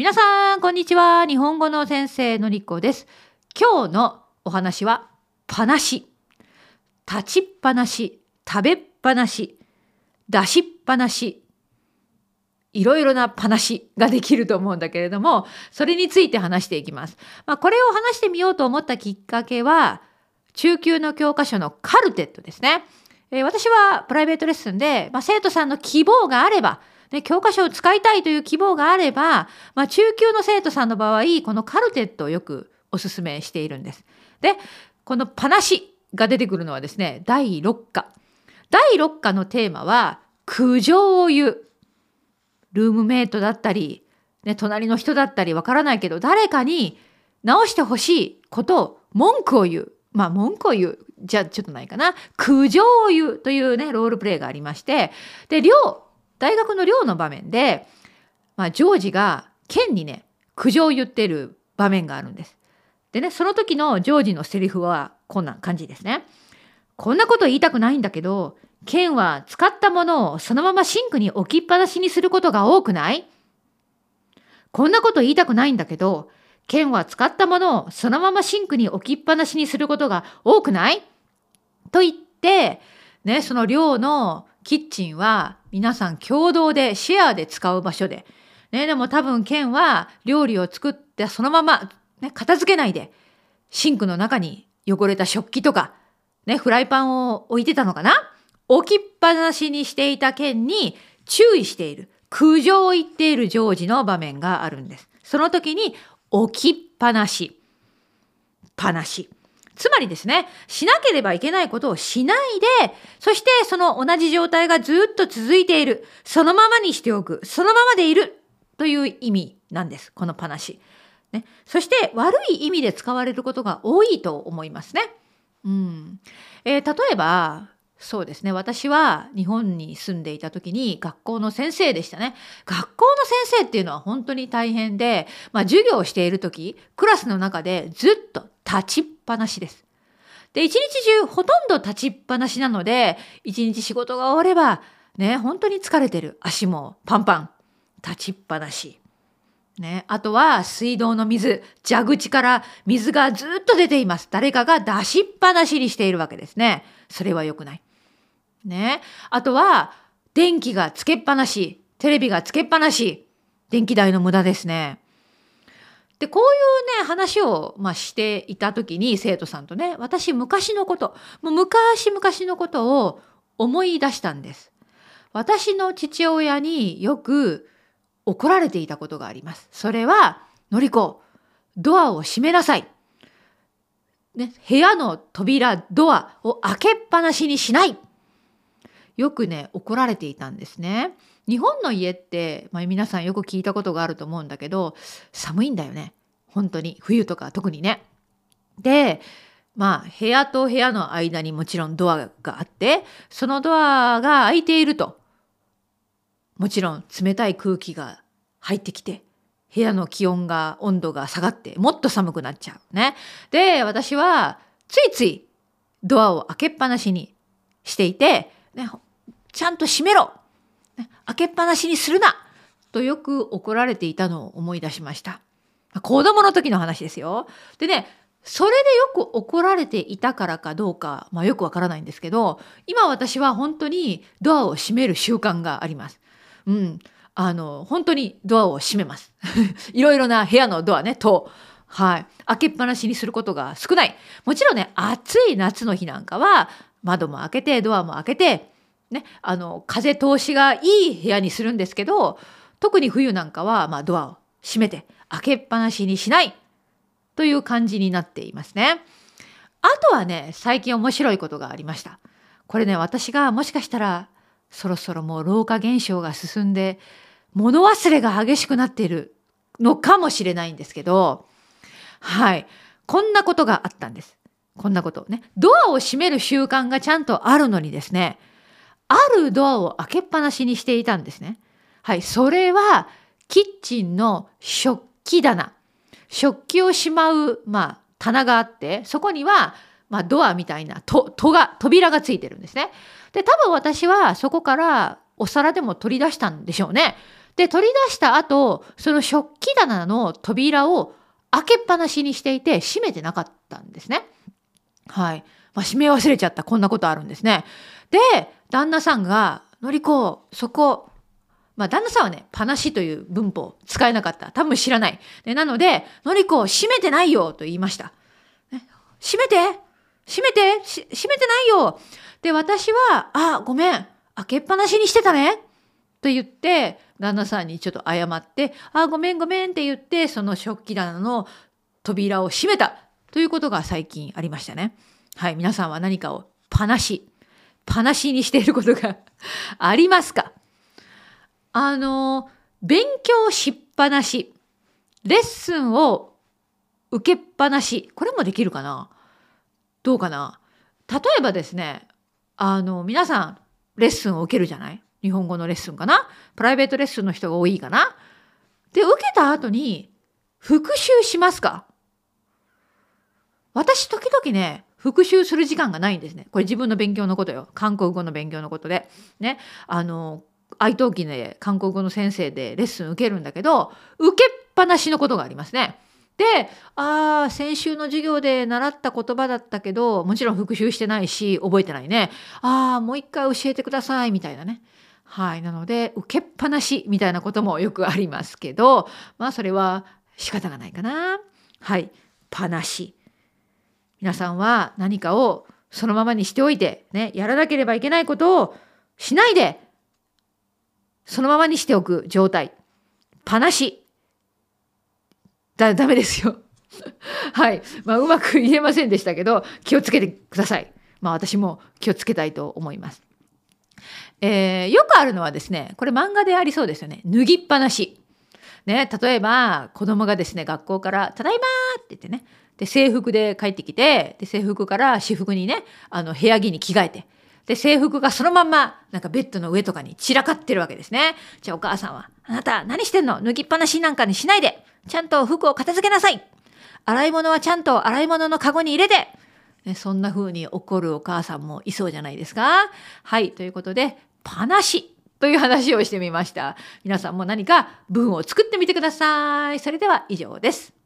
皆さん、こんにちは。日本語の先生のりこです。今日のお話は、パなし。立ちっぱなし、食べっぱなし、出しっぱなし。いろいろなパなしができると思うんだけれども、それについて話していきます。まあ、これを話してみようと思ったきっかけは、中級の教科書のカルテットですね。えー、私はプライベートレッスンで、まあ、生徒さんの希望があれば、ね、教科書を使いたいという希望があれば、まあ、中級の生徒さんの場合、このカルテットをよくお勧めしているんです。で、このパナシが出てくるのはですね、第6課。第6課のテーマは、苦情を言う。ルームメイトだったり、ね、隣の人だったりわからないけど、誰かに直してほしいことを文句を言う。まあ文句を言う。じゃあちょっとないかな。苦情を言うというね、ロールプレイがありまして、で、寮、大学の寮の場面で、まあ、ジョージがケンにね苦情を言ってる場面があるんです。でねその時のジョージのセリフはこんな感じですね。こんなこと言いたくないんだけどケンは使ったものをそのままシンクに置きっぱなしにすることが多くない？こんなこと言いたくないんだけどケンは使ったものをそのままシンクに置きっぱなしにすることが多くない？と言ってねその寮のキッチンは皆さん共同でシェアで使う場所で、ね、でも多分ケンは料理を作ってそのまま、ね、片付けないでシンクの中に汚れた食器とか、ね、フライパンを置いてたのかな？置きっぱなしにしていたケンに注意している苦情を言っているジョージの場面があるんです。その時に置きっぱなし。ぱなし。つまりですね、しなければいけないことをしないで、そしてその同じ状態がずっと続いている。そのままにしておく。そのままでいる。という意味なんです。この話。ね、そして悪い意味で使われることが多いと思いますね。うんえー、例えばそうですね私は日本に住んでいた時に学校の先生でしたね学校の先生っていうのは本当に大変で、まあ、授業をしている時クラスの中でずっと立ちっぱなしです。で、一日中ほとんど立ちっぱなしなので、一日仕事が終われば、ね、本当に疲れてる。足もパンパン。立ちっぱなし。ね、あとは水道の水、蛇口から水がずっと出ています。誰かが出しっぱなしにしているわけですね。それは良くない。ね。あとは電気がつけっぱなし、テレビがつけっぱなし。電気代の無駄ですね。でこういうね話を、まあ、していた時に生徒さんとね私昔のこともう昔々のことを思い出したんです。私の父親によく怒られていたことがあります。それは「のりこドアを閉めなさい」ね、部屋の扉ドアを開けっぱなしにしないよくね怒られていたんですね。日本の家って、まあ、皆さんよく聞いたことがあると思うんだけど寒いんだよね本当に冬とか特にね。でまあ部屋と部屋の間にもちろんドアがあってそのドアが開いているともちろん冷たい空気が入ってきて部屋の気温が温度が下がってもっと寒くなっちゃうね。で私はついついドアを開けっぱなしにしていて、ね、ちゃんと閉めろ開けっぱなしにするなとよく怒られていたのを思い出しました。子供の時の話ですよ。でね、それでよく怒られていたからかどうか、まあ、よくわからないんですけど、今私は本当にドアを閉める習慣があります。うん。あの、本当にドアを閉めます。いろいろな部屋のドアね、と、はい。開けっぱなしにすることが少ない。もちろんね、暑い夏の日なんかは、窓も開けて、ドアも開けて、ね、あの風通しがいい部屋にするんですけど特に冬なんかは、まあ、ドアを閉めて開けっぱなしにしないという感じになっていますね。あとはね最近面白いことがありました。これね私がもしかしたらそろそろもう老化現象が進んで物忘れが激しくなっているのかもしれないんですけどはいこんなことがあったんです。こんなことねドアを閉める習慣がちゃんとあるのにですねあるドアを開けっぱなしにしていたんですね。はい、それはキッチンの食器棚。食器をしまう、まあ、棚があって、そこには、まあ、ドアみたいなと戸が、扉がついてるんですね。で、多分私はそこからお皿でも取り出したんでしょうね。で取り出した後その食器棚の扉を開けっぱなしにしていて閉めてなかったんですね。はい。まあ、閉め忘れちゃったこんなことあるんですね。で旦那さんが「のりこそこまあ、旦那さんはね、パナシという文法使えなかった。多分知らない。でなので、のりこ、閉めてないよと言いました。閉めて閉めて閉めてないよで、私は、あ、ごめん。開けっぱなしにしてたね。と言って、旦那さんにちょっと謝って、あ、ごめんごめんって言って、その食器棚の扉を閉めたということが最近ありましたね。はい、皆さんは何かをパナシ、パナシにしていることがありますかあの、勉強しっぱなし、レッスンを受けっぱなし、これもできるかな？どうかな？例えばですね、あの、皆さん、レッスンを受けるじゃない？日本語のレッスンかな？プライベートレッスンの人が多いかな？で、受けた後に復習しますか？私、時々ね、復習する時間がないんですね。これ自分の勉強のことよ。韓国語の勉強のことで。ね。あの、愛登記で韓国語の先生でレッスン受けるんだけど、受けっぱなしのことがありますね。で、ああ、先週の授業で習った言葉だったけど、もちろん復習してないし、覚えてないね。ああ、もう一回教えてください、みたいなね。はい。なので、受けっぱなしみたいなこともよくありますけど、まあ、それは仕方がないかな。はい。ぱなし。皆さんは何かをそのままにしておいて、ね、やらなければいけないことをしないで、そのままにしておく状態。ぱなし。だ、ダメですよ。はい。まあ、うまく言えませんでしたけど、気をつけてください。まあ、私も気をつけたいと思います。えー、よくあるのはですね、これ漫画でありそうですよね。脱ぎっぱなし。ね、例えば、子供がですね、学校から、ただいまって言ってね、で、制服で帰ってきて、で、制服から私服にね、あの、部屋着に着替えて、で、制服がそのまんま、なんかベッドの上とかに散らかってるわけですね。じゃあお母さんは、あなた何してんの？脱ぎっぱなしなんかにしないでちゃんと服を片付けなさい洗い物はちゃんと洗い物のカゴに入れて、ね、そんな風に怒るお母さんもいそうじゃないですか。はい。ということで、パナシという話をしてみました。皆さんも何か文を作ってみてください。それでは以上です。